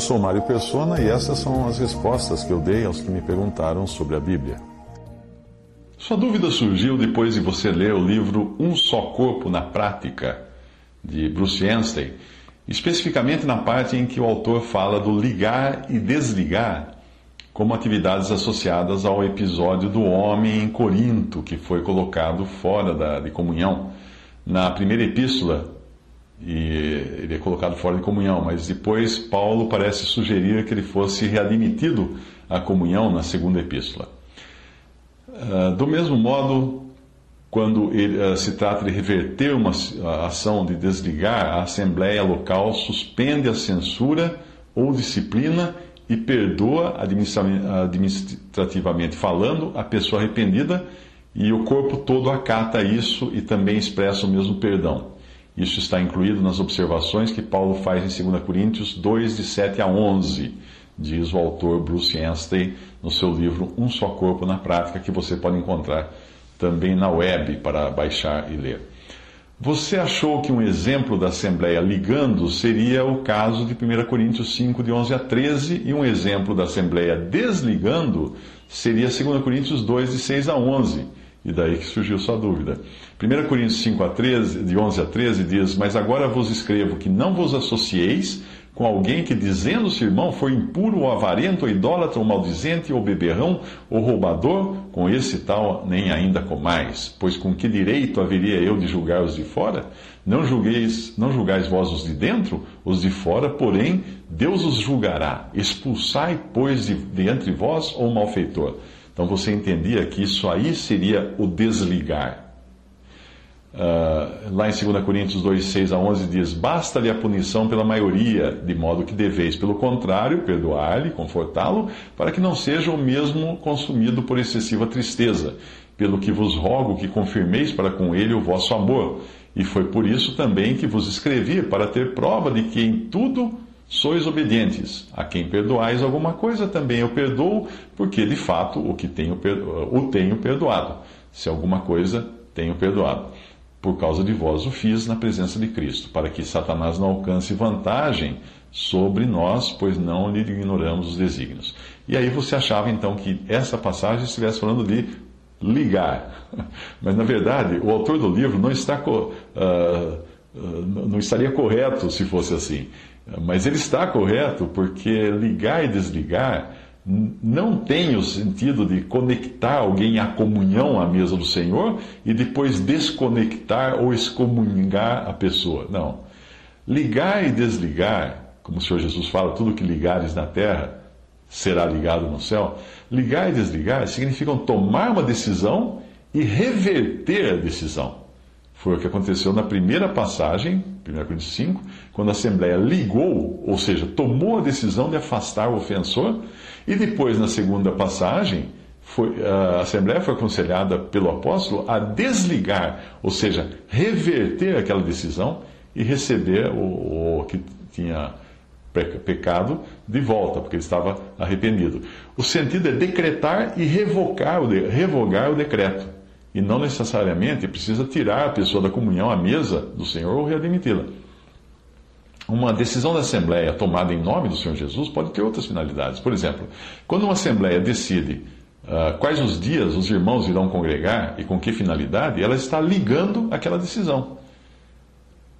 Eu sou Mário Persona e essas são as respostas que eu dei aos que me perguntaram sobre a Bíblia. Sua dúvida surgiu depois de você ler o livro Um Só Corpo na Prática, de Bruce Anstey, especificamente na parte em que o autor fala do ligar e desligar como atividades associadas ao episódio do homem em Corinto, que foi colocado fora da, de comunhão. Na primeira epístola, e ele é colocado fora de comunhão, mas depois Paulo parece sugerir que ele fosse readmitido à comunhão na segunda epístola. Uh, do mesmo modo, quando uh, se trata de reverter uma ação de desligar, a Assembleia Local suspende a censura ou disciplina e perdoa administrativamente falando a pessoa arrependida e o corpo todo acata isso e também expressa o mesmo perdão. Isso está incluído nas observações que Paulo faz em 2 Coríntios 2, de 7 a 11, diz o autor Bruce Anstey no seu livro Um Só Corpo na Prática, que você pode encontrar também na web para baixar e ler. Você achou que um exemplo da Assembleia ligando seria o caso de 1 Coríntios 5, de 11 a 13, e um exemplo da Assembleia desligando seria 2 Coríntios 2, de 6 a 11. E daí que surgiu sua dúvida. 1 Coríntios 5 a 13, de 11 a 13 diz: Mas agora vos escrevo que não vos associeis com alguém que, dizendo-se irmão, for impuro ou avarento, ou idólatra, ou maldizente, ou beberrão, ou roubador, com esse tal nem ainda comais. Pois com que direito haveria eu de julgar os de fora? Não julgueis, não julgais vós os de dentro, os de fora, porém, Deus os julgará. Expulsai, pois, de, de entre vós o malfeitor. Então você entendia que isso aí seria o desligar. Uh, lá em 2 Coríntios 2, 6 a 11 diz: Basta-lhe a punição pela maioria, de modo que deveis, pelo contrário, perdoar-lhe, confortá-lo, para que não seja o mesmo consumido por excessiva tristeza. Pelo que vos rogo que confirmeis para com ele o vosso amor. E foi por isso também que vos escrevi, para ter prova de que em tudo sois obedientes. A quem perdoais alguma coisa, também eu perdoo, porque de fato o que tenho, o tenho perdoado. Se alguma coisa tenho perdoado por causa de vós o fiz na presença de Cristo, para que Satanás não alcance vantagem sobre nós, pois não lhe ignoramos os desígnios. E aí você achava então que essa passagem estivesse falando de ligar. Mas na verdade, o autor do livro não está uh, não estaria correto se fosse assim. Mas ele está correto porque ligar e desligar não tem o sentido de conectar alguém à comunhão à mesa do Senhor e depois desconectar ou excomungar a pessoa. Não. Ligar e desligar, como o Senhor Jesus fala, tudo que ligares na terra será ligado no céu. Ligar e desligar significam tomar uma decisão e reverter a decisão. Foi o que aconteceu na primeira passagem, 1 Coríntios 5, quando a Assembleia ligou, ou seja, tomou a decisão de afastar o ofensor, e depois, na segunda passagem, foi, a Assembleia foi aconselhada pelo apóstolo a desligar, ou seja, reverter aquela decisão e receber o, o que tinha pecado de volta, porque ele estava arrependido. O sentido é decretar e revocar o, revogar o decreto. E não necessariamente precisa tirar a pessoa da comunhão à mesa do Senhor ou readmiti-la. Uma decisão da Assembleia tomada em nome do Senhor Jesus pode ter outras finalidades. Por exemplo, quando uma Assembleia decide uh, quais os dias os irmãos irão congregar e com que finalidade, ela está ligando aquela decisão.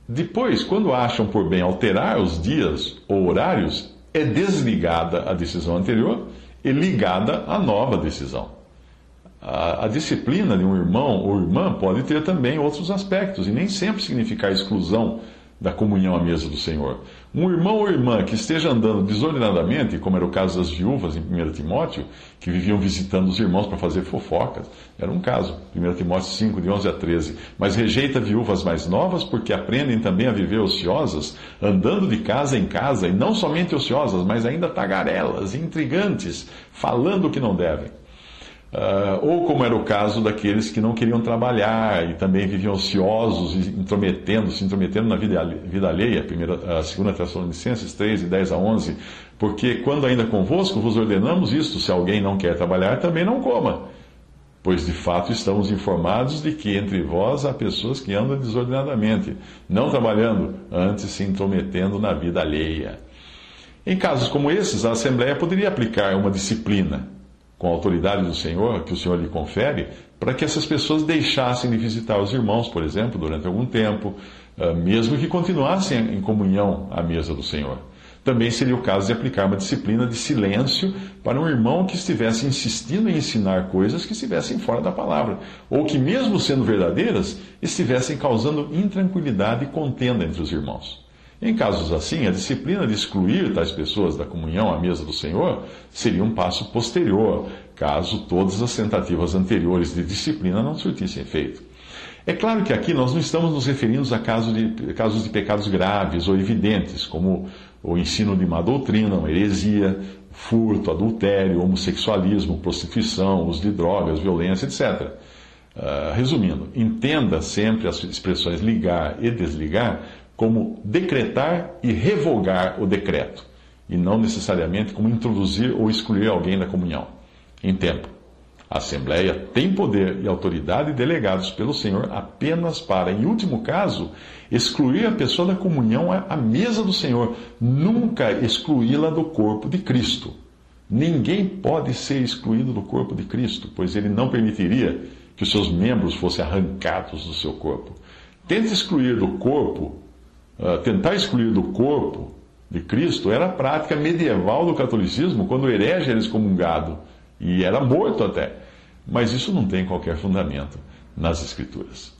Depois, quando acham por bem alterar os dias ou horários, é desligada a decisão anterior e ligada à nova decisão. A, disciplina de um irmão ou irmã pode ter também outros aspectos e nem sempre significar exclusão da comunhão à mesa do Senhor. Um irmão ou irmã que esteja andando desordenadamente, como era o caso das viúvas em 1 Timóteo, que viviam visitando os irmãos para fazer fofocas, era um caso, 1 Timóteo 5, de 11 a 13. Mas rejeita viúvas mais novas, porque aprendem também a viver ociosas, andando de casa em casa, e não somente ociosas, mas ainda tagarelas, intrigantes, falando o que não devem. Uh, ou como era o caso daqueles que não queriam trabalhar e também viviam ociosos e intrometendo, se intrometendo na vida, vida alheia, primeira, a segunda Tessalonicenses 3, de 10 a 11, porque quando ainda convosco vos ordenamos isto, se alguém não quer trabalhar, também não coma. Pois de fato estamos informados de que entre vós há pessoas que andam desordenadamente, não trabalhando, antes se intrometendo na vida alheia. Em casos como esses, a Assembleia poderia aplicar uma disciplina com a autoridade do Senhor, que o Senhor lhe confere, para que essas pessoas deixassem de visitar os irmãos, por exemplo, durante algum tempo, ah, mesmo que continuassem em comunhão à mesa do Senhor. Também seria o caso de aplicar uma disciplina de silêncio para um irmão que estivesse insistindo em ensinar coisas que estivessem fora da palavra, ou que, mesmo sendo verdadeiras, estivessem causando intranquilidade e contenda entre os irmãos. Em casos assim, a disciplina de excluir tais pessoas da comunhão à mesa do Senhor seria um passo posterior, caso todas as tentativas anteriores de disciplina não surtissem efeito. É claro que aqui nós não estamos nos referindo a casos de, casos de pecados graves ou evidentes, como o ensino de má doutrina, uma heresia, furto, adultério, homossexualismo, prostituição, uso de drogas, violência, etc. Uh, ah, resumindo, entenda sempre as expressões ligar e desligar como decretar e revogar o decreto, e não necessariamente como introduzir ou excluir alguém da comunhão. Em tempo, a Assembleia tem poder e autoridade delegados pelo Senhor apenas para, em último caso, excluir a pessoa da comunhão à mesa do Senhor, nunca excluí-la do corpo de Cristo. Ninguém pode ser excluído do corpo de Cristo, pois ele não permitiria que os seus membros fossem arrancados do seu corpo. Tente excluir do corpo tentar excluir do corpo de Cristo era a prática medieval do catolicismo, quando o herege era excomungado e era morto até. Mas isso não tem qualquer fundamento nas Escrituras.